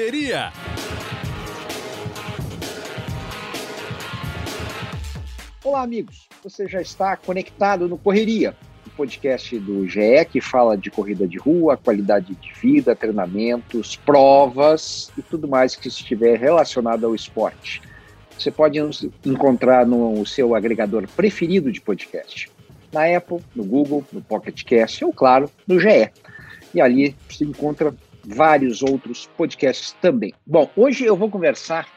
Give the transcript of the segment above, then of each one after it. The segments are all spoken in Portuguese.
Correria. Olá, amigos. Você já está conectado no Correria, o podcast do GE que fala de corrida de rua, qualidade de vida, treinamentos, provas e tudo mais que estiver relacionado ao esporte. Você pode nos encontrar no seu agregador preferido de podcast, na Apple, no Google, no Pocket Cast ou, claro, no GE. E ali você encontra vários outros podcasts também. Bom, hoje eu vou conversar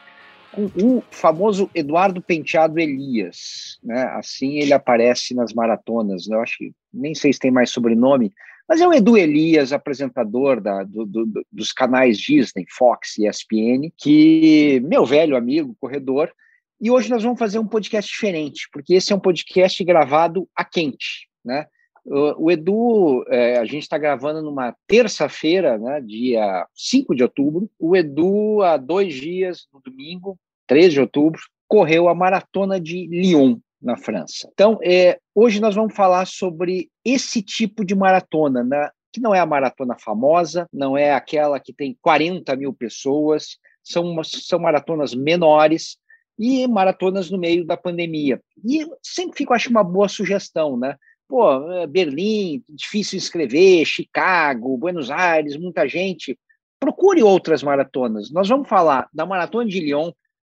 com o famoso Eduardo Penteado Elias, né? Assim ele aparece nas maratonas. Né? Eu acho que nem sei se tem mais sobrenome, mas é o Edu Elias, apresentador da, do, do, dos canais Disney, Fox e ESPN, que meu velho amigo, corredor. E hoje nós vamos fazer um podcast diferente, porque esse é um podcast gravado a quente, né? O, Edu, é, a gente está gravando numa terça-feira, né, dia 5 de outubro. O Edu, há dois dias, no domingo, 3 de outubro, correu a maratona de Lyon, na França. Então, é, hoje nós vamos falar sobre esse tipo de maratona, né, que não é a maratona famosa, não é aquela que tem 40 mil pessoas, são, são maratonas menores e maratonas no meio da pandemia. E sempre fico, acho, uma boa sugestão, né? Pô, é, Berlim, difícil escrever, Chicago, Buenos Aires, muita gente. Procure outras maratonas. Nós vamos falar da Maratona de Lyon,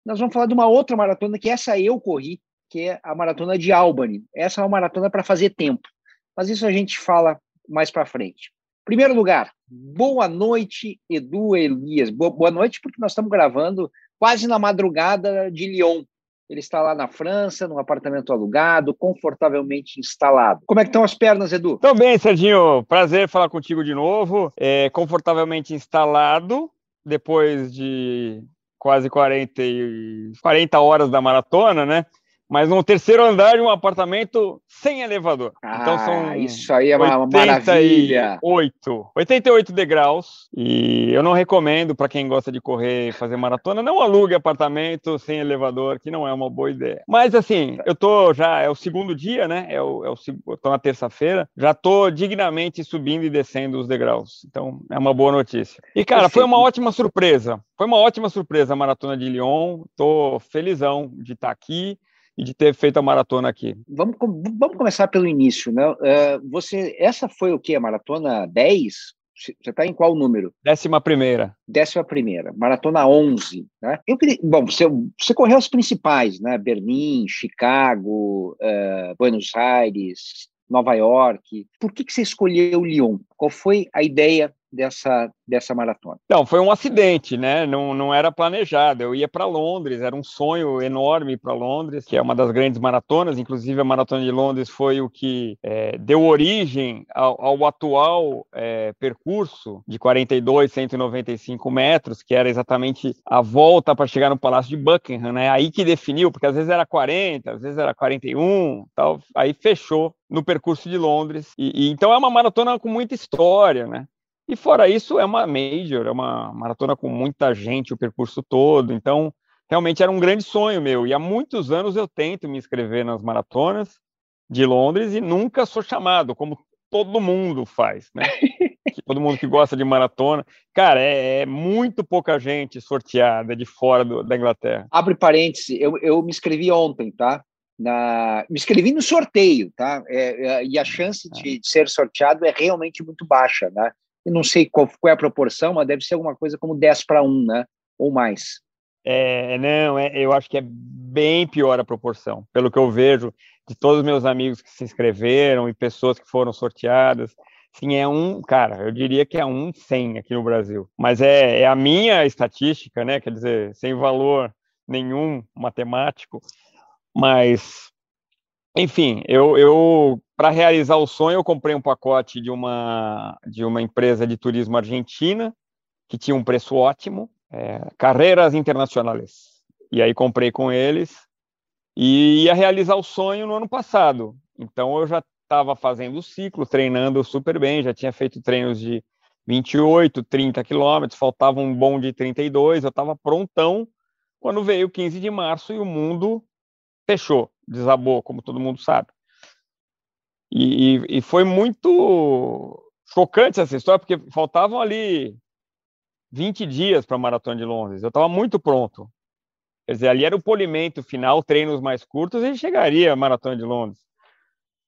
nós vamos falar de uma outra maratona que essa eu corri, que é a Maratona de Albany. Essa é uma maratona para fazer tempo. Mas isso a gente fala mais para frente. Primeiro lugar, boa noite, Edu Elias. Boa noite, porque nós estamos gravando quase na madrugada de Lyon. Ele está lá na França, num apartamento alugado, confortavelmente instalado. Como é que estão as pernas, Edu? Estão bem, Serginho. Prazer falar contigo de novo. É, confortavelmente instalado, depois de quase 40, 40 horas da maratona, né? Mas no terceiro andar de um apartamento sem elevador. Então ah, então são isso aí é uma 88, maravilha. 88 degraus e eu não recomendo para quem gosta de correr e fazer maratona, não alugue apartamento sem elevador, que não é uma boa ideia. Mas assim, eu tô já é o segundo dia, né? É o, é o eu tô na terça-feira, já tô dignamente subindo e descendo os degraus. Então é uma boa notícia. E cara, foi uma ótima surpresa. Foi uma ótima surpresa a maratona de Lyon. Tô felizão de estar aqui e de ter feito a maratona aqui. Vamos, vamos começar pelo início, né? Uh, você, essa foi o que? A maratona 10? Você está em qual número? Décima primeira. Décima primeira, maratona 11, né? Eu queria, bom, você, você correu as principais, né? Berlim, Chicago, uh, Buenos Aires, Nova York. Por que, que você escolheu Lyon? Qual foi a ideia dessa, dessa maratona? Não, foi um acidente, né? Não, não era planejado. Eu ia para Londres, era um sonho enorme para Londres, que é uma das grandes maratonas. Inclusive, a maratona de Londres foi o que é, deu origem ao, ao atual é, percurso de 42, 195 metros, que era exatamente a volta para chegar no Palácio de Buckingham, né? Aí que definiu, porque às vezes era 40, às vezes era 41, tal. Aí fechou no percurso de Londres. E, e, então é uma maratona com muita história, né? E fora isso, é uma major, é uma maratona com muita gente, o percurso todo. Então, realmente era um grande sonho meu. E há muitos anos eu tento me inscrever nas maratonas de Londres e nunca sou chamado, como todo mundo faz, né? todo mundo que gosta de maratona. Cara, é, é muito pouca gente sorteada de fora do, da Inglaterra. Abre parênteses, eu, eu me inscrevi ontem, tá? Na, me inscrevi no sorteio, tá? É, é, e a chance de, de, ser sorteado é realmente muito baixa, né? Eu não sei qual, qual é a proporção, mas deve ser alguma coisa como 10 para 1, né? Ou mais. É, não, é, eu acho que é bem pior a proporção, pelo que eu vejo de todos os meus amigos que se inscreveram e pessoas que foram sorteadas. Sim, é um, cara, eu diria que é um 100 aqui no Brasil. Mas é, é a minha estatística, né? Quer dizer, sem valor nenhum matemático. Mas, enfim, eu, eu para realizar o sonho, eu comprei um pacote de uma, de uma empresa de turismo argentina, que tinha um preço ótimo, é, Carreiras Internacionais. E aí comprei com eles e ia realizar o sonho no ano passado. Então eu já estava fazendo o ciclo, treinando super bem, já tinha feito treinos de 28, 30 quilômetros, faltava um bom de 32, eu estava prontão quando veio o 15 de março e o mundo fechou, desabou, como todo mundo sabe. E, e, e, foi muito chocante essa história, porque faltavam ali 20 dias para a maratona de Londres. Eu estava muito pronto. Quer dizer, ali era o polimento final, treinos mais curtos, e chegaria a maratona de Londres.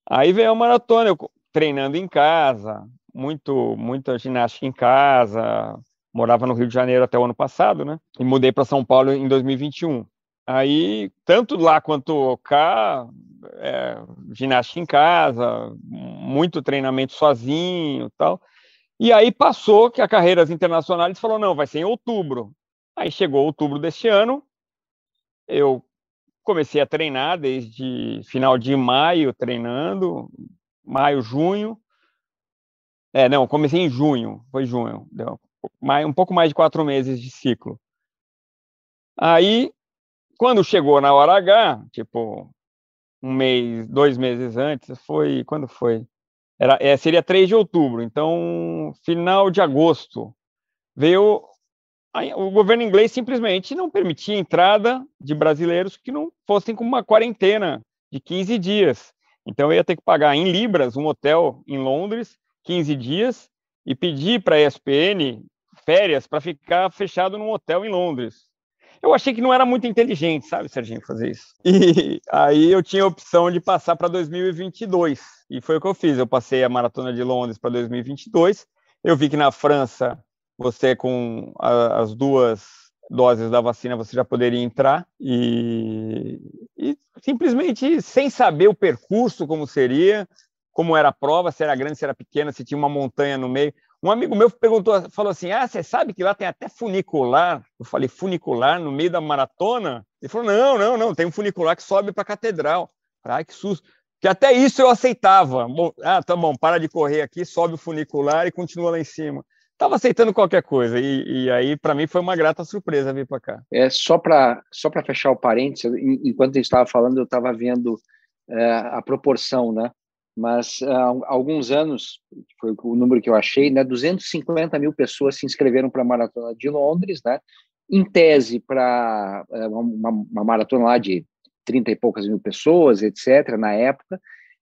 Aí veio a maratona, eu treinando em casa, muito, muita ginástica em casa. Morava no Rio de Janeiro até o ano passado, né? E mudei para São Paulo em 2021. Aí, tanto lá quanto cá, é, ginástica em casa, muito treinamento sozinho tal. E aí passou que a Carreiras Internacionais falou, não, vai ser em outubro. Aí chegou outubro deste ano, eu comecei a treinar desde final de maio, treinando, maio, junho. É, não, comecei em junho, foi junho, deu um pouco mais de quatro meses de ciclo. Aí, quando chegou na hora H, tipo, um mês, dois meses antes, foi, quando foi? Era, é, seria 3 de outubro, então, final de agosto, veio o governo inglês simplesmente não permitia entrada de brasileiros que não fossem com uma quarentena de 15 dias. Então eu ia ter que pagar em libras um hotel em Londres, 15 dias, e pedir para a ESPN férias para ficar fechado num hotel em Londres. Eu achei que não era muito inteligente, sabe, Serginho, fazer isso. E aí eu tinha a opção de passar para 2022. E foi o que eu fiz. Eu passei a maratona de Londres para 2022. Eu vi que na França você com a, as duas doses da vacina você já poderia entrar e, e, simplesmente sem saber o percurso como seria, como era a prova, se era grande, se era pequena, se tinha uma montanha no meio. Um amigo meu perguntou, falou assim: "Ah, você sabe que lá tem até funicular?" Eu falei: "Funicular no meio da maratona?" Ele falou: "Não, não, não, tem um funicular que sobe para a catedral." Ai, que susto. Que até isso eu aceitava. Ah, tá bom, para de correr aqui, sobe o funicular e continua lá em cima estava aceitando qualquer coisa. E, e aí, para mim, foi uma grata surpresa vir para cá. É só para só fechar o parênteses, enquanto eu estava falando, eu estava vendo é, a proporção, né? Mas há alguns anos, foi o número que eu achei, né? 250 mil pessoas se inscreveram para a maratona de Londres, né? Em tese, para é, uma, uma maratona lá de 30 e poucas mil pessoas, etc., na época.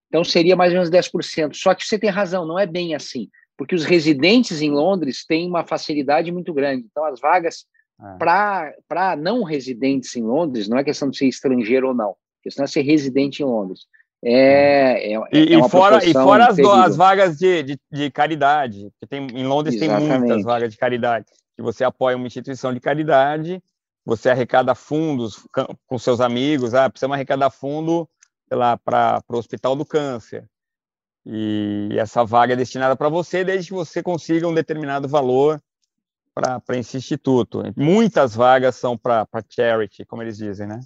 Então, seria mais ou menos 10%. Só que você tem razão, não é bem assim porque os residentes em Londres têm uma facilidade muito grande. Então, as vagas é. para não residentes em Londres, não é questão de ser estrangeiro ou não, a questão é ser residente em Londres. É, é, é e, é fora, e fora as, as vagas de, de, de, caridade, que tem, em Londres Exatamente. tem muitas vagas de caridade, que você apoia uma instituição de caridade, você arrecada fundos com seus amigos, ah, precisamos arrecadar fundo para o Hospital do Câncer. E essa vaga é destinada para você, desde que você consiga um determinado valor para esse instituto. Muitas vagas são para charity, como eles dizem, né?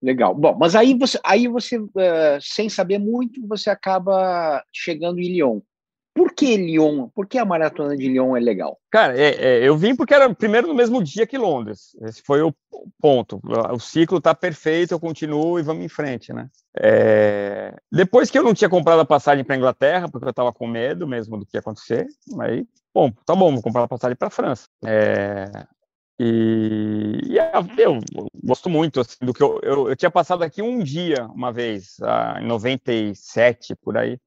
Legal. Bom, mas aí você, aí você uh, sem saber muito, você acaba chegando em Lyon. Por que Lyon? Por que a maratona de Lyon é legal? Cara, é, é, eu vim porque era primeiro no mesmo dia que Londres. Esse foi o ponto. O ciclo está perfeito, eu continuo e vamos em frente, né? É... Depois que eu não tinha comprado a passagem para Inglaterra, porque eu estava com medo mesmo do que ia acontecer, aí, bom, tá bom, vou comprar a passagem para França. É... E, e, eu gosto muito assim, do que eu, eu, eu, tinha passado aqui um dia uma vez, ah, em 97 por aí.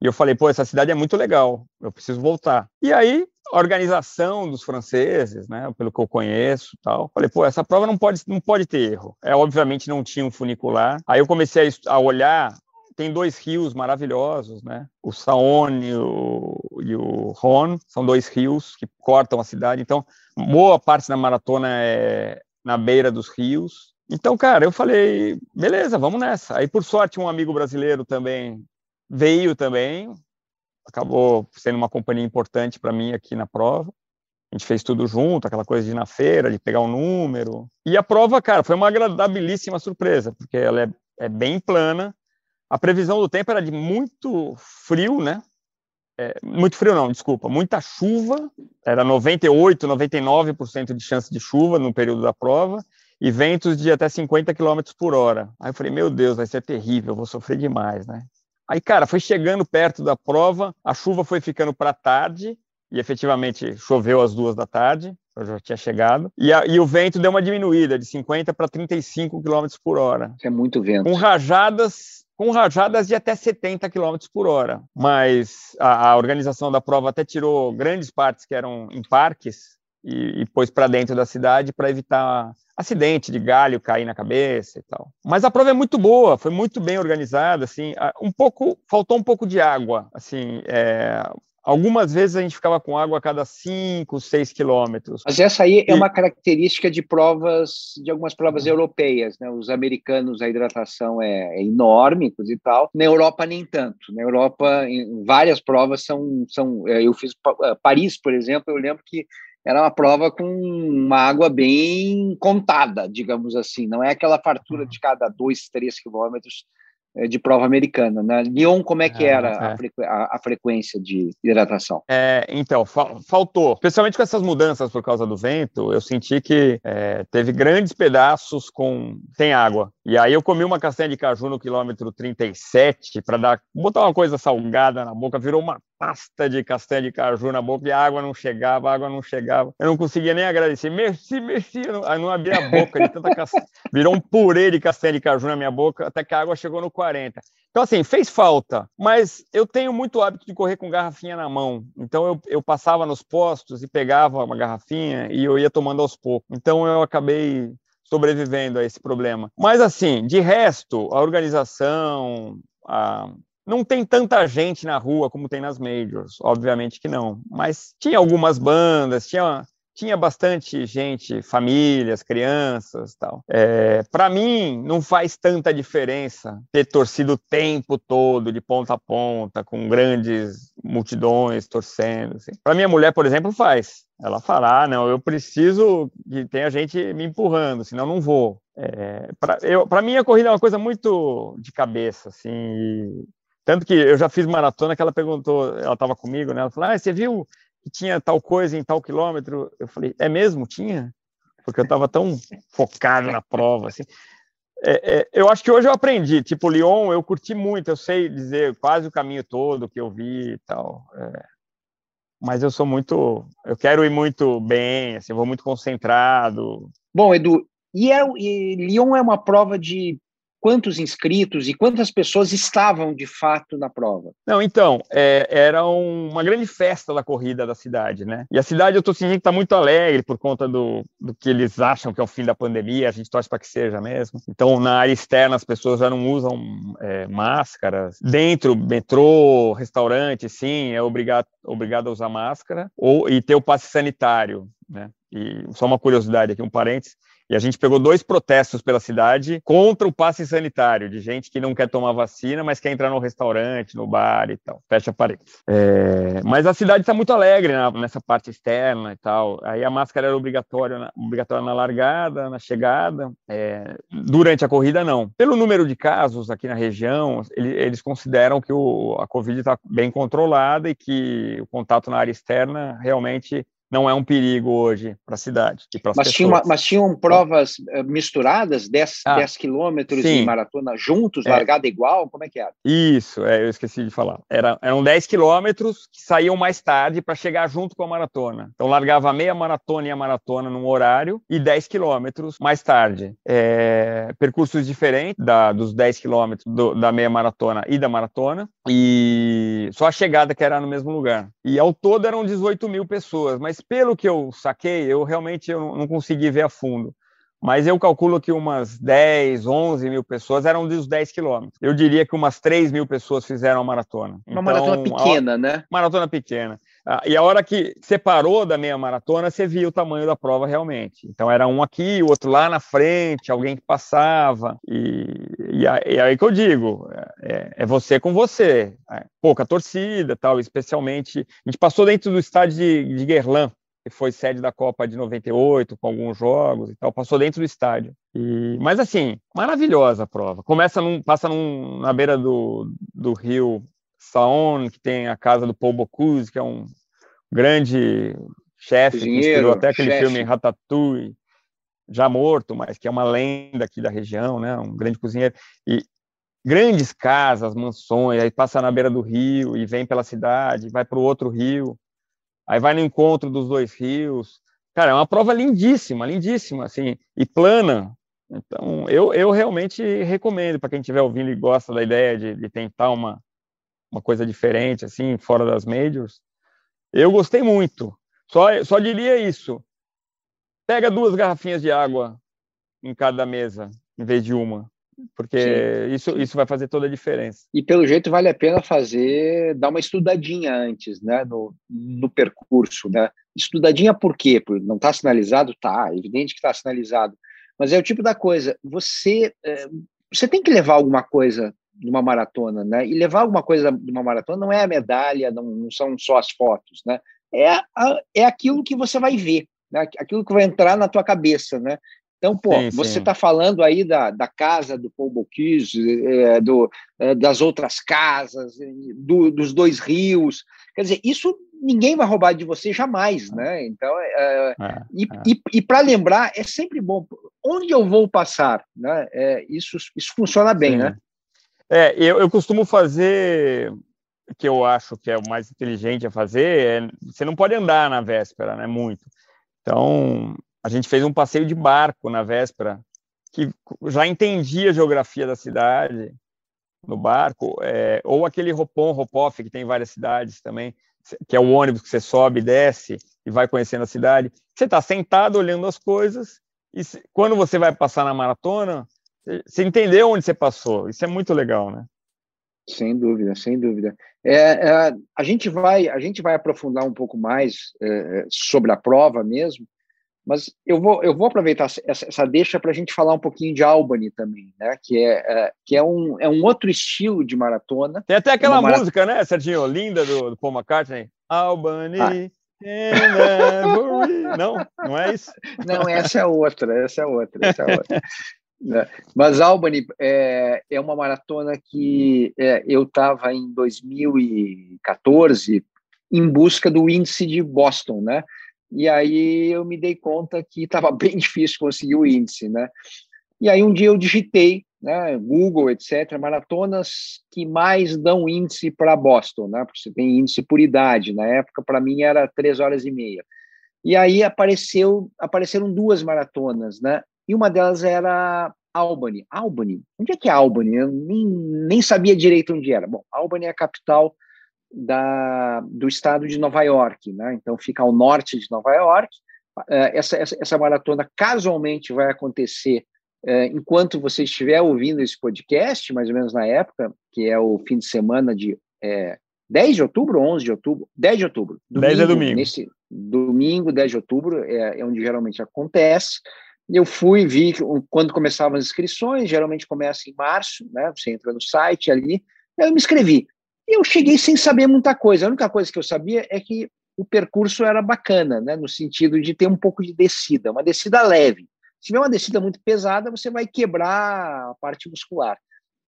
E eu falei, pô, essa cidade é muito legal, eu preciso voltar. E aí, a organização dos franceses, né, pelo que eu conheço tal, falei, pô, essa prova não pode, não pode ter erro. É, obviamente não tinha um funicular. Aí eu comecei a, a olhar, tem dois rios maravilhosos, né, o Saône e o, e o Rhône, são dois rios que cortam a cidade. Então, boa parte da maratona é na beira dos rios. Então, cara, eu falei, beleza, vamos nessa. Aí, por sorte, um amigo brasileiro também veio também, acabou sendo uma companhia importante para mim aqui na prova. A gente fez tudo junto, aquela coisa de ir na feira, de pegar o um número. E a prova, cara, foi uma agradabilíssima surpresa, porque ela é, é bem plana. A previsão do tempo era de muito frio, né? É, muito frio não, desculpa, muita chuva, era 98, 99% de chance de chuva no período da prova, e ventos de até 50 km por hora. Aí eu falei, meu Deus, vai ser terrível, vou sofrer demais, né? Aí, cara, foi chegando perto da prova, a chuva foi ficando para tarde, e efetivamente choveu às duas da tarde, eu já tinha chegado, e, a, e o vento deu uma diminuída de 50 para 35 km por hora. É muito vento. Com rajadas com rajadas de até 70 km por hora. Mas a, a, organização da prova até tirou grandes partes que eram em parques, e, e pôs para dentro da cidade para evitar acidente de galho cair na cabeça e tal. Mas a prova é muito boa, foi muito bem organizada, assim, um pouco faltou um pouco de água, assim, é, Algumas vezes a gente ficava com água a cada 5, 6 quilômetros. Mas essa aí é e... é uma característica de provas, de algumas provas uhum. europeias, né? Os americanos, a hidratação é, é enorme, e tal. Na Europa, nem tanto. Na Europa, várias provas são. são é, eu fiz eh, Paris, por exemplo, eu lembro que era uma prova com uma água bem contada, digamos assim. Não é aquela fartura de cada 2, 3 quilômetros é, de prova americana. Na né? Lyon, como é que ah, era é. a, frequ a, a, frequência de hidratação? É, então, fa faltou. Especialmente com essas mudanças por causa do vento, eu senti que é, teve grandes pedaços com sem água. E aí eu comi uma castanha de caju no quilômetro 37 para dar botar uma coisa salgada na boca, virou uma pasta de castanha de caju na boca e a água não chegava, a água não chegava. Eu não conseguia nem agradecer. Merci, merci. Não, eu não abria a boca de tanta castanha. Virou um purê de castanha de caju na minha boca até que a água chegou no 40. Então, assim, fez falta, mas eu tenho muito hábito de correr com garrafinha na mão. Então, eu, eu passava nos postos e pegava uma garrafinha e eu ia tomando aos poucos. Então, eu acabei sobrevivendo a esse problema. Mas, assim, de resto, a organização, a não tem tanta gente na rua como tem nas majors, obviamente que não. Mas tinha algumas bandas, tinha, tinha bastante gente, famílias, crianças tal. É, Para mim, não faz tanta diferença ter torcido o tempo todo, de ponta a ponta, com grandes multidões torcendo. Assim. Para minha mulher, por exemplo, faz. Ela fala, ah, não, eu preciso que tenha gente me empurrando, senão não vou. É, para mim, a corrida é uma coisa muito de cabeça, assim, tanto que eu já fiz maratona que ela perguntou, ela estava comigo, né? Ela falou: ah, você viu que tinha tal coisa em tal quilômetro? Eu falei: é mesmo? Tinha? Porque eu estava tão focado na prova, assim. É, é, eu acho que hoje eu aprendi. Tipo, Lyon, eu curti muito, eu sei dizer quase o caminho todo que eu vi e tal. É, mas eu sou muito. Eu quero ir muito bem, assim, vou muito concentrado. Bom, Edu, e, é, e Lyon é uma prova de quantos inscritos e quantas pessoas estavam de fato na prova? Não, então, é, era uma grande festa da corrida da cidade, né? E a cidade, eu estou sentindo que está muito alegre por conta do, do que eles acham que é o fim da pandemia, a gente torce para que seja mesmo. Então, na área externa, as pessoas já não usam é, máscaras. Dentro, metrô, restaurante, sim, é obrigado, obrigado a usar máscara ou, e ter o passe sanitário, né? E só uma curiosidade aqui, um parênteses, e a gente pegou dois protestos pela cidade contra o passe sanitário, de gente que não quer tomar vacina, mas quer entrar no restaurante, no bar e tal. Fecha parênteses. É, mas a cidade está muito alegre na, nessa parte externa e tal. Aí a máscara era obrigatória na, obrigatória na largada, na chegada. É, durante a corrida, não. Pelo número de casos aqui na região, ele, eles consideram que o, a Covid está bem controlada e que o contato na área externa realmente não é um perigo hoje para a cidade e para as pessoas. Tinha mas tinham provas eh, misturadas, 10, ah, 10 quilômetros de maratona juntos, é. largada igual? Como é que era? Isso, é, eu esqueci de falar. Era, eram 10 quilômetros que saíam mais tarde para chegar junto com a maratona. Então largava a meia maratona e a maratona num horário e 10 quilômetros mais tarde. É, percursos diferentes da, dos 10 quilômetros da meia maratona e da maratona e só a chegada que era no mesmo lugar. E ao todo eram 18 mil pessoas, mas pelo que eu saquei, eu realmente eu não consegui ver a fundo. Mas eu calculo que umas 10, 11 mil pessoas eram dos 10 quilômetros. Eu diria que umas 3 mil pessoas fizeram a maratona. Uma então, maratona pequena, né? Maratona pequena. Ah, e a hora que separou da meia maratona, você via o tamanho da prova realmente. Então era um aqui, o outro lá na frente, alguém que passava. E, e, e aí que eu digo, é, é você com você. É, pouca torcida, tal, especialmente. A gente passou dentro do estádio de, de Guerlain, que foi sede da Copa de 98, com alguns jogos e tal, passou dentro do estádio. E, mas assim, maravilhosa a prova. Começa num, passa num, na beira do, do rio Saône, que tem a casa do Paul Bocuse, que é um grande chefe, que inspirou até aquele filme Ratatouille, já morto, mas que é uma lenda aqui da região, né? Um grande cozinheiro. E grandes casas, mansões, aí passa na beira do rio e vem pela cidade, vai para o outro rio aí vai no encontro dos dois rios. Cara, é uma prova lindíssima, lindíssima, assim, e plana. Então, eu, eu realmente recomendo para quem estiver ouvindo e gosta da ideia de, de tentar uma, uma coisa diferente, assim, fora das majors. Eu gostei muito. Só, só diria isso. pega duas garrafinhas de água em cada mesa, em vez de uma. Porque sim, isso, isso vai fazer toda a diferença. E pelo jeito vale a pena fazer, dar uma estudadinha antes, né, no, no percurso, né? Estudadinha por quê? Porque não está sinalizado? Tá, evidente que está sinalizado. Mas é o tipo da coisa, você, é, você tem que levar alguma coisa de uma maratona, né? E levar alguma coisa de uma maratona não é a medalha, não, não são só as fotos, né? É, a, é aquilo que você vai ver, né? aquilo que vai entrar na tua cabeça, né? Então, pô, sim, você está falando aí da, da casa do Paul Bocuse, é, do, é, das outras casas, do, dos dois rios. Quer dizer, isso ninguém vai roubar de você jamais, né? Então, é, é, é e, é. e, e para lembrar, é sempre bom. Onde eu vou passar, né? É, isso, isso funciona bem, Sim. né? É, eu, eu costumo fazer que eu acho que é o mais inteligente a fazer, é, você não pode andar na véspera, né? Muito. Então, a gente fez um passeio de barco na véspera, que já entendia a geografia da cidade no barco, é, ou aquele Ropon, Ropoff, que tem várias cidades também, que é o ônibus que você sobe, desce e vai conhecendo a cidade. Você está sentado olhando as coisas, e se, quando você vai passar na maratona, você entendeu onde você passou. Isso é muito legal, né? Sem dúvida, sem dúvida. É, é, a gente vai a gente vai aprofundar um pouco mais é, sobre a prova mesmo, mas eu vou, eu vou aproveitar essa, essa deixa para a gente falar um pouquinho de Albany também, né? Que é, é, que é, um, é um outro estilo de maratona. Tem até aquela música, né, Serginho? Linda do, do Paul McCartney. Albany. Ah. Não, não é isso? Não, essa é outra, essa é outra, essa é outra. Né? Mas Albany é, é uma maratona que é, eu estava em 2014 em busca do índice de Boston, né? E aí eu me dei conta que estava bem difícil conseguir o índice, né? E aí um dia eu digitei, né, Google, etc, maratonas que mais dão índice para Boston, né? Porque você tem índice por idade. Na época para mim era três horas e meia. E aí apareceu, apareceram duas maratonas, né? E uma delas era Albany. Albany? Onde é que é Albany? Eu nem, nem sabia direito onde era. Bom, Albany é a capital da, do estado de Nova York, né? Então fica ao norte de Nova York. É, essa, essa, essa maratona casualmente vai acontecer é, enquanto você estiver ouvindo esse podcast, mais ou menos na época, que é o fim de semana de é, 10 de outubro ou 11 de outubro? 10 de outubro. Domingo, 10 é domingo. Nesse, domingo, 10 de outubro, é, é onde geralmente acontece. Eu fui, vi quando começavam as inscrições, geralmente começa em março, né? Você entra no site ali, eu me inscrevi. E eu cheguei sem saber muita coisa. A única coisa que eu sabia é que o percurso era bacana, né, no sentido de ter um pouco de descida, uma descida leve. Se tiver uma descida muito pesada, você vai quebrar a parte muscular.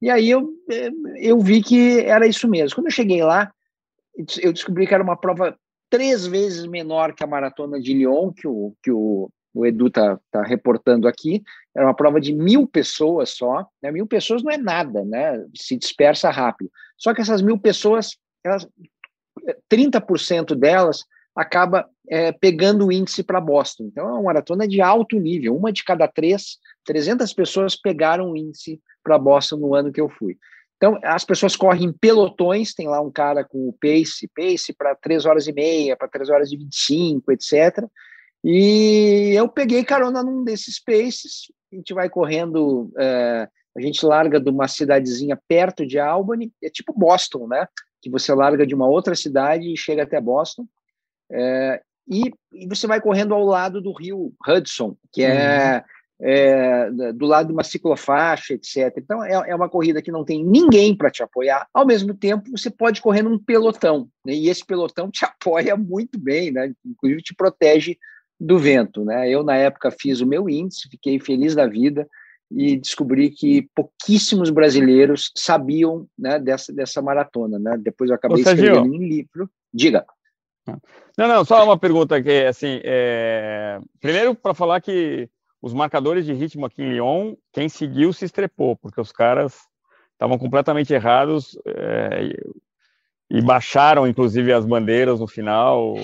E aí eu, eh, eu vi que era isso mesmo. Quando eu cheguei lá, eu descobri que era uma prova três vezes menor que a maratona de Lyon, que o, que o, o Edu está tá reportando aqui. Era uma prova de mil pessoas só. Né? Mil pessoas não é nada, né? se dispersa rápido. Só que essas mil pessoas, elas, 30% delas acaba é, pegando o índice para Boston. Então, é uma maratona de alto nível. Uma de cada três, 300 pessoas pegaram o índice para Boston no ano que eu fui. Então, as pessoas correm em pelotões, tem lá um cara com o pace, pace para 3 horas e meia, para 3 horas e 25, etc. E eu peguei carona num desses paces, a gente vai correndo é, a gente larga de uma cidadezinha perto de Albany, é tipo Boston, né? Que você larga de uma outra cidade e chega até Boston. É, e, e, você vai correndo ao lado do rio Hudson, que é, uhum. é do lado de uma ciclofaixa, etc. Então, é, é uma corrida que não tem ninguém para te apoiar. Ao mesmo tempo, você pode correr num pelotão, né? e esse pelotão te apoia muito bem, né? Inclusive, te protege do vento, né? Eu, na época, fiz o meu índice, fiquei feliz da vida, e descobri que pouquíssimos brasileiros sabiam né, dessa, dessa maratona. Né? Depois eu acabei Ô, escrevendo um livro. Diga. Não, não, só uma pergunta aqui, assim, é... primeiro para falar que os marcadores de ritmo aqui em Lyon, quem seguiu se estrepou, porque os caras estavam completamente errados é... e baixaram, inclusive, as bandeiras no final,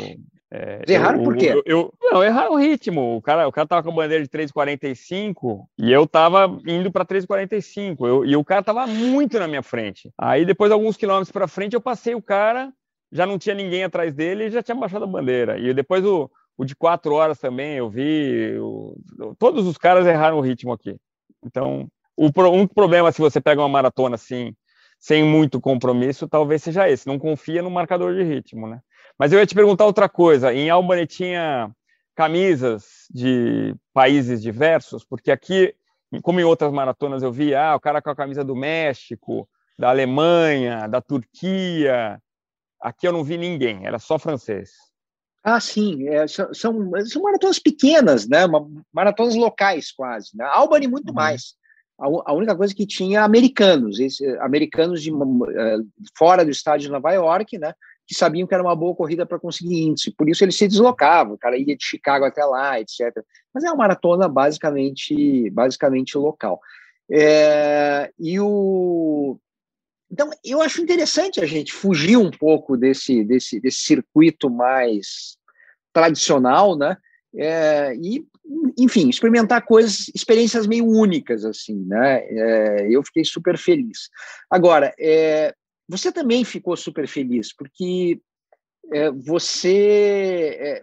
é, erraram eu, por quê? Eu, eu, não, erraram o ritmo. O cara, o cara tava com a bandeira de 3,45 e eu tava indo para 3,45. E o cara tava muito na minha frente. Aí, depois, alguns quilômetros para frente, eu passei o cara, já não tinha ninguém atrás dele e já tinha baixado a bandeira. E depois o, O de quatro horas também eu vi. O, todos os caras erraram o ritmo aqui. Então, o único problema se você pega uma maratona assim, sem muito compromisso, talvez seja esse. Não confia no marcador de ritmo, né? Mas eu ia te perguntar outra coisa. Em Albany tinha camisas de países diversos, porque aqui, como em outras maratonas, eu vi ah, o cara com a camisa do México, da Alemanha, da Turquia. Aqui eu não vi ninguém, era só francês. Ah, sim, é, são, são, maratonas pequenas, né? maratonas locais quase. Né? Albany muito uhum. mais. A, a, única coisa que tinha americanos, esse, americanos de, uh, fora do estádio de Nova York, né? Que sabiam que era uma boa corrida para conseguir índice. Por isso eles se deslocavam, o cara ia de Chicago até lá, etc. Mas é uma maratona basicamente, basicamente local. É, e o, então, eu acho interessante a gente fugir um pouco desse, desse, desse circuito mais tradicional, né? É, e, enfim, experimentar coisas, experiências meio únicas, assim, né? É, eu fiquei super feliz. Agora, é, você também ficou super feliz, porque é, você é, é,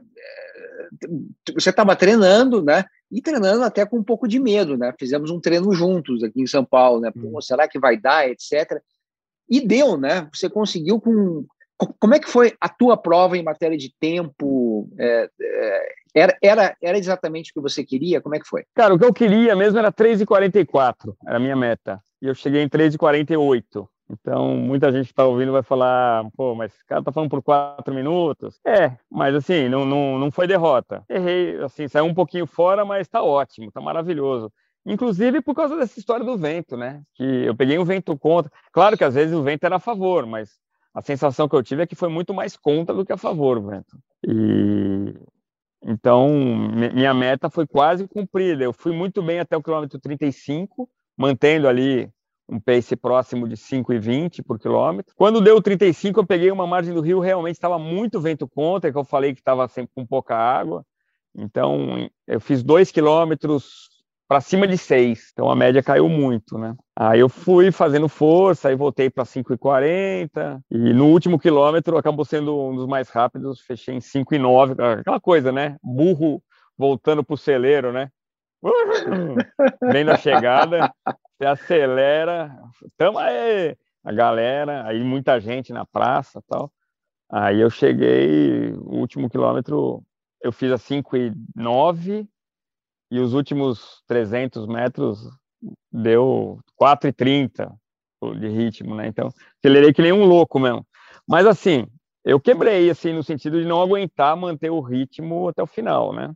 você estava treinando, né? E treinando até com um pouco de medo, né? Fizemos um treino juntos aqui em São Paulo, né? Pô, hum. será que vai dar, etc. E deu, né? Você conseguiu com. Como é que foi a tua prova em matéria de tempo? É, é, era, era, era exatamente o que você queria? Como é que foi? Cara, o que eu queria mesmo era 3h44, era a minha meta. E eu cheguei em 3h48. Então, muita gente que está ouvindo vai falar, pô, mas esse cara tá falando por quatro minutos. É, mas assim, não, não, não foi derrota. Errei, assim, saiu um pouquinho fora, mas está ótimo, está maravilhoso. Inclusive por causa dessa história do vento, né? Que eu peguei um vento contra. Claro que às vezes o vento era a favor, mas a sensação que eu tive é que foi muito mais contra do que a favor o vento. E então minha meta foi quase cumprida. Eu fui muito bem até o quilômetro 35, mantendo ali um pace próximo de 5,20 por quilômetro. Quando deu 35, eu peguei uma margem do rio, realmente estava muito vento contra, que eu falei que estava sempre com pouca água. Então, eu fiz dois quilômetros para cima de 6. Então a média caiu muito, né? Aí eu fui fazendo força, aí voltei para 5,40 e no último quilômetro acabou sendo um dos mais rápidos, fechei em 5,9, aquela coisa, né? Burro voltando pro celeiro, né? Bem na chegada, você acelera, tamo aí, a galera, aí muita gente na praça, tal. Aí eu cheguei, o último quilômetro eu fiz a 5,9 e os últimos 300 metros deu 4,30 de ritmo, né? Então, acelerei que nem um louco mesmo. Mas assim, eu quebrei, assim, no sentido de não aguentar manter o ritmo até o final, né?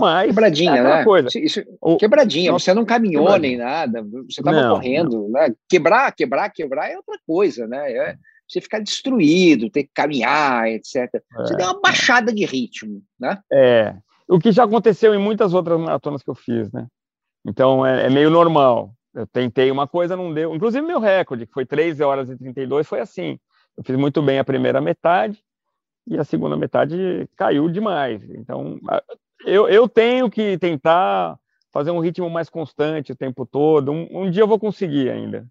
Mas. Quebradinha, é né? Coisa. Isso, quebradinha, você não caminhou quebradinha. nem nada, você estava correndo, não. né? Quebrar, quebrar, quebrar é outra coisa, né? É você ficar destruído, ter que caminhar, etc. É. Você deu uma baixada de ritmo, né? É, o que já aconteceu em muitas outras maratonas que eu fiz, né? Então é, é, meio normal. Eu tentei uma coisa, não deu. Inclusive meu recorde, que foi 3 horas e 32, foi assim. Eu fiz muito bem a primeira metade e a segunda metade caiu demais. Então eu, eu tenho que tentar fazer um ritmo mais constante o tempo todo. Um, um dia eu vou conseguir ainda,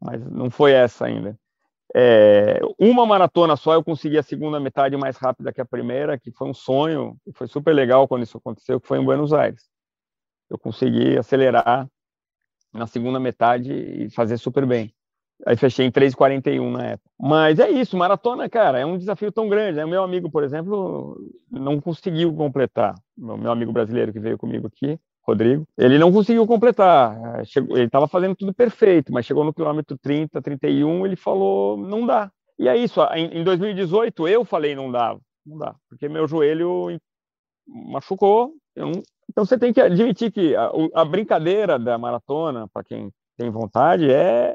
mas não foi essa ainda. É, uma maratona só eu consegui a segunda metade mais rápida que a primeira, que foi um sonho, e foi super legal quando isso aconteceu, que foi em Buenos Aires. Eu consegui acelerar na segunda metade e fazer super bem. Aí fechei em 3,41 na época. Mas é isso, maratona, cara, é um desafio tão grande. Né? Meu amigo, por exemplo, não conseguiu completar. Meu amigo brasileiro que veio comigo aqui, Rodrigo, ele não conseguiu completar. Chegou, ele estava fazendo tudo perfeito, mas chegou no quilômetro 30, 31, ele falou, não dá. E é isso, em 2018 eu falei, não dá, não dá, porque meu joelho machucou. Não... Então você tem que admitir que a brincadeira da maratona, para quem tem vontade, é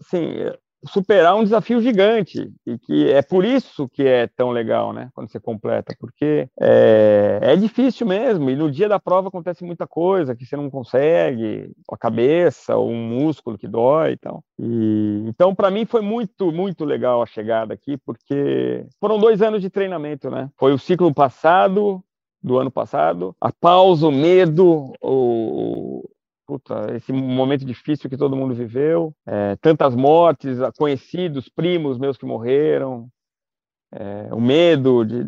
assim, superar um desafio gigante e que é por isso que é tão legal, né? Quando você completa, porque é, é difícil mesmo e no dia da prova acontece muita coisa que você não consegue, a cabeça ou um músculo que dói e tal. E então para mim foi muito muito legal a chegada aqui porque foram dois anos de treinamento, né? Foi o ciclo passado do ano passado, a pausa, o medo, o, puta, esse momento difícil que todo mundo viveu, é, tantas mortes, conhecidos, primos meus que morreram, é, o medo de,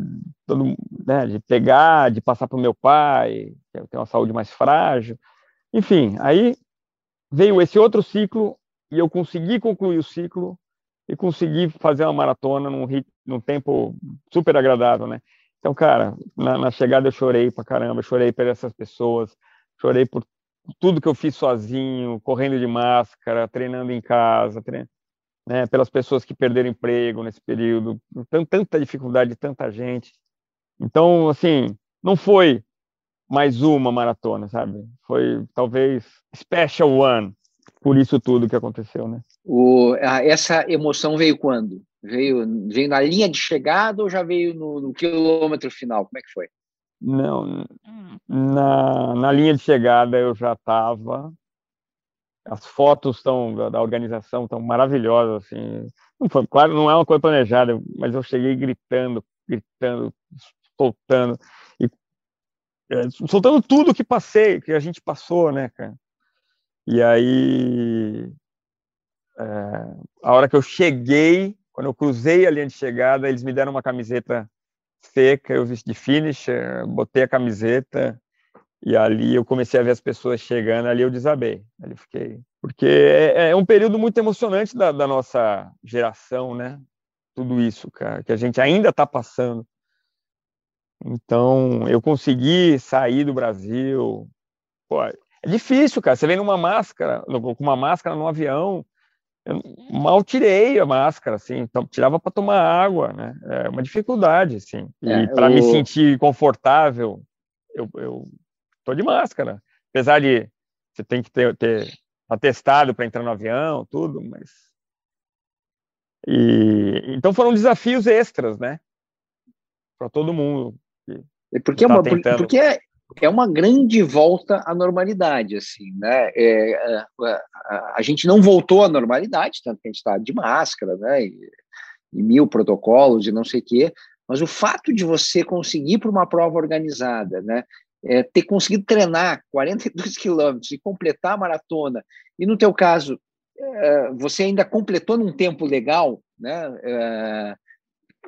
todo, né, de pegar, de passar para o meu pai, que tem uma saúde mais frágil. Enfim, aí veio esse outro ciclo e eu consegui concluir o ciclo e consegui fazer uma maratona num, num tempo super agradável, né? Então, cara, na, na chegada eu chorei pra caramba, chorei por essas pessoas, chorei por tudo que eu fiz sozinho, correndo de máscara, treinando em casa, treinando, né, pelas pessoas que perderam emprego nesse período, tanta dificuldade de tanta gente. Então, assim, não foi mais uma maratona, sabe? Foi talvez special one por isso tudo que aconteceu, né? O, essa emoção veio quando? Veio, veio na linha de chegada ou já veio no, no quilômetro final? Como é que foi? Não, na, na linha de chegada eu já estava. As fotos tão, da, da organização estão maravilhosas, assim. Não foi, claro, não é uma coisa planejada, mas eu cheguei gritando, gritando, soltando e é, soltando tudo que passei, que a gente passou, né, cara? E aí, é, a hora que eu cheguei, quando eu cruzei a linha de chegada, eles me deram uma camiseta seca, eu vesti de finisher, botei a camiseta e ali eu comecei a ver as pessoas chegando, ali eu desabei, ali fiquei, porque é, é um período muito emocionante da, da, nossa geração, né? Tudo isso, cara, que a gente ainda está passando. Então, eu consegui sair do Brasil. Pô, é difícil, cara. Você vem numa máscara, com uma máscara no avião, eu mal tirei a máscara, assim, então tirava para tomar água, né? É uma dificuldade, assim. E é, para eu... me sentir confortável, eu, eu tô de máscara. Apesar de você tem que ter, ter atestado para entrar no avião, tudo, mas e então foram desafios extras, né? Para todo mundo. Porque, é uma, tentando... porque é, uma grande volta à normalidade, assim, né? É, a, é, é, a, a, gente não voltou à normalidade, tanto que a gente está de máscara, né? E, e, mil protocolos e não sei o quê, mas o fato de você conseguir para uma prova organizada, né? É, ter conseguido treinar 42 quilômetros e completar a maratona, e no teu caso, é, você ainda completou num tempo legal, né? É,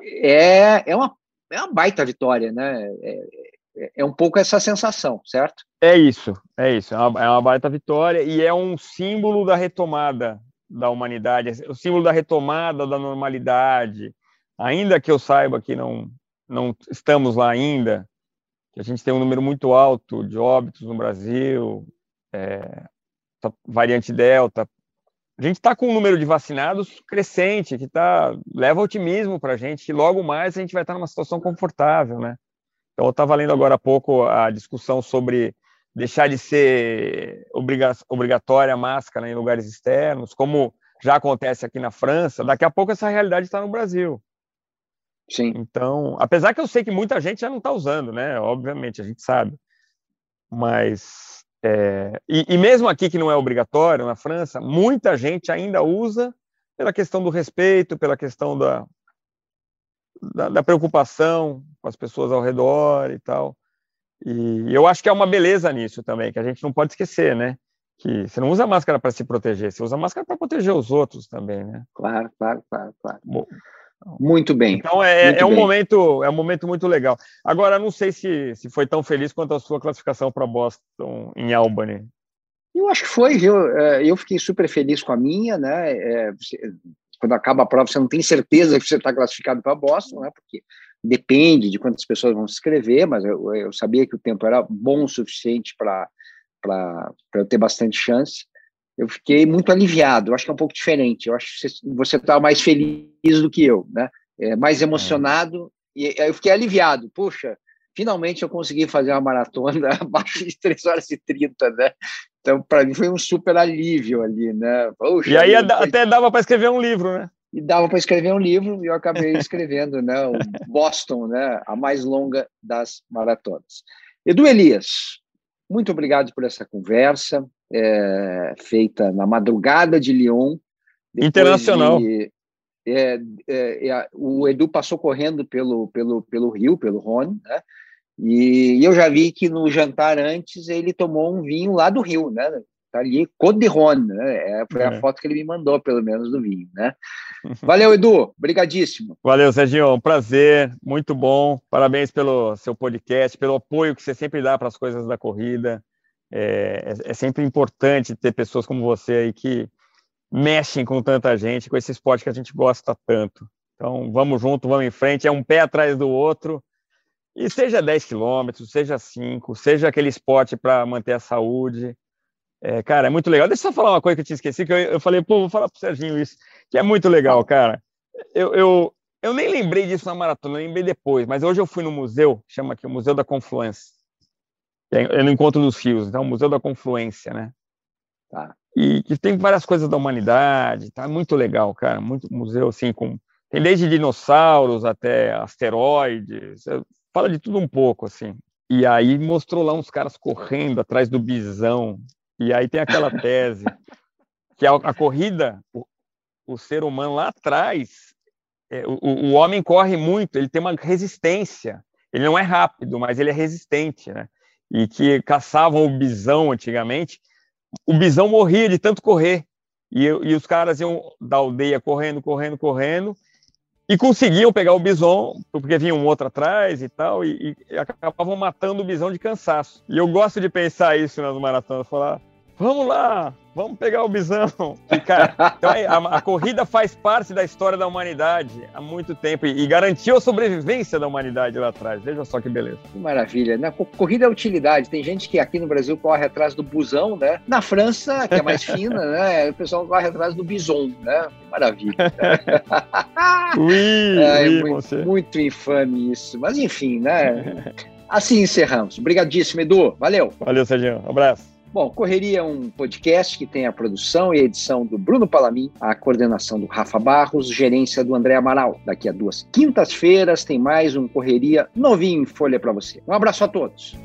é, é uma, é uma baita vitória, né? É, é um pouco essa sensação, certo? É isso, é isso. É uma, é uma baita vitória e é um símbolo da retomada da humanidade, o símbolo da retomada da normalidade. Ainda que eu saiba que não, não estamos lá ainda, que a gente tem um número muito alto de óbitos no Brasil, é, variante Delta. A gente está com um número de vacinados crescente, que tá, leva otimismo para a gente, que logo mais a gente vai estar numa situação confortável, né? Então, eu estava lendo agora há pouco a discussão sobre deixar de ser obrigatória a máscara em lugares externos, como já acontece aqui na França. Daqui a pouco essa realidade está no Brasil. Sim. Então, apesar que eu sei que muita gente já não está usando, né? Obviamente, a gente sabe. Mas, é... e, e mesmo aqui que não é obrigatório, na França, muita gente ainda usa pela questão do respeito, pela questão da, da, da, preocupação com as pessoas ao redor e tal. E eu acho que é uma beleza nisso também, que a gente não pode esquecer, né? Que você não usa máscara para se proteger, você usa máscara para proteger os outros também, né? Claro, claro, claro, claro. Bom, muito bem. Então é, é um momento é um momento muito legal. Agora não sei se, se foi tão feliz quanto a sua classificação para Boston em Albany. Eu acho que foi, viu? É, eu fiquei super feliz com a minha, né? É, quando acaba a prova, você não tem certeza que você está classificado para Boston, né? Porque depende de quantas pessoas vão se inscrever, mas eu, eu sabia que o tempo era bom o suficiente para eu ter bastante chance. Eu fiquei muito aliviado, eu acho que é um pouco diferente. Eu acho que você está mais feliz do que eu, né? É, mais emocionado, é. e eu fiquei aliviado. Puxa, finalmente eu consegui fazer uma maratona abaixo de 3 horas e 30, né? Então, para mim, foi um super alívio ali, né? Poxa, e aí até dava para escrever um livro, né? E dava para escrever um livro e eu acabei escrevendo, né? O Boston, né? A mais longa das maratonas. Edu Elias, muito obrigado por essa conversa é, feita na madrugada de Lyon. Internacional. De, é, é, é, o Edu passou correndo pelo, pelo, pelo Rio, pelo Rhône, né? E, eu já vi que no jantar antes ele tomou um vinho lá do Rio, né? tá ali, Côte de Rhône, né? É, foi é. a foto que ele me mandou, pelo menos, do vinho, né? Valeu, Edu, brigadíssimo. Valeu, Serginho, um prazer, muito bom. Parabéns pelo seu podcast, pelo apoio que você sempre dá para as coisas da corrida. É, é, é, sempre importante ter pessoas como você aí que mexem com tanta gente, com esse esporte que a gente gosta tanto. Então, vamos junto, vamos em frente, é um pé atrás do outro. E seja 10 quilômetros, seja 5, seja aquele esporte para manter a saúde. É, cara, é muito legal. Deixa eu só falar uma coisa que eu tinha esquecido, que eu, eu falei, pô, vou falar pro Serginho isso, que é muito legal, cara. Eu, eu, eu nem lembrei disso na maratona, lembrei depois, mas hoje eu fui no museu, chama aqui o Museu da Confluência. É, é no Encontro dos Rios, então, o Museu da Confluência, né? Tá. E que tem várias coisas da humanidade, tá muito legal, cara. Muito museu, assim, com. Tem desde dinossauros até asteroides, fala de tudo um pouco, assim. E aí mostrou lá uns caras correndo atrás do bisão. E aí tem aquela tese que a, a corrida, o, o, ser humano lá atrás, é, o, o homem corre muito, ele tem uma resistência. Ele não é rápido, mas ele é resistente, né? E que caçavam o bisão antigamente, o bisão morria de tanto correr. E, e os caras iam da aldeia correndo, correndo, correndo, e conseguiam pegar o bison, porque vinha um outro atrás e tal, e, e, acabavam matando o bison de cansaço. E eu gosto de pensar isso nas maratonas, falar, vamos lá, vamos pegar o bisão. E, cara, então, a, a, corrida faz parte da história da humanidade há muito tempo e, e, garantiu a sobrevivência da humanidade lá atrás. Veja só que beleza. Que maravilha, né? Corrida é utilidade. Tem gente que aqui no Brasil corre atrás do busão, né? Na França, que é mais fina, né? O pessoal corre atrás do bison, né? Maravilha. Ui, é, ui, muito, muito infame isso. Mas enfim, né? Assim encerramos. Obrigadíssimo, Edu. Valeu. Valeu, Serginho. Um abraço. Bom, Correria é um podcast que tem a produção e edição do Bruno Palamin, a coordenação do Rafa Barros, gerência do André Amaral. Daqui a duas quintas-feiras tem mais um Correria novinho em folha para você. Um abraço a todos.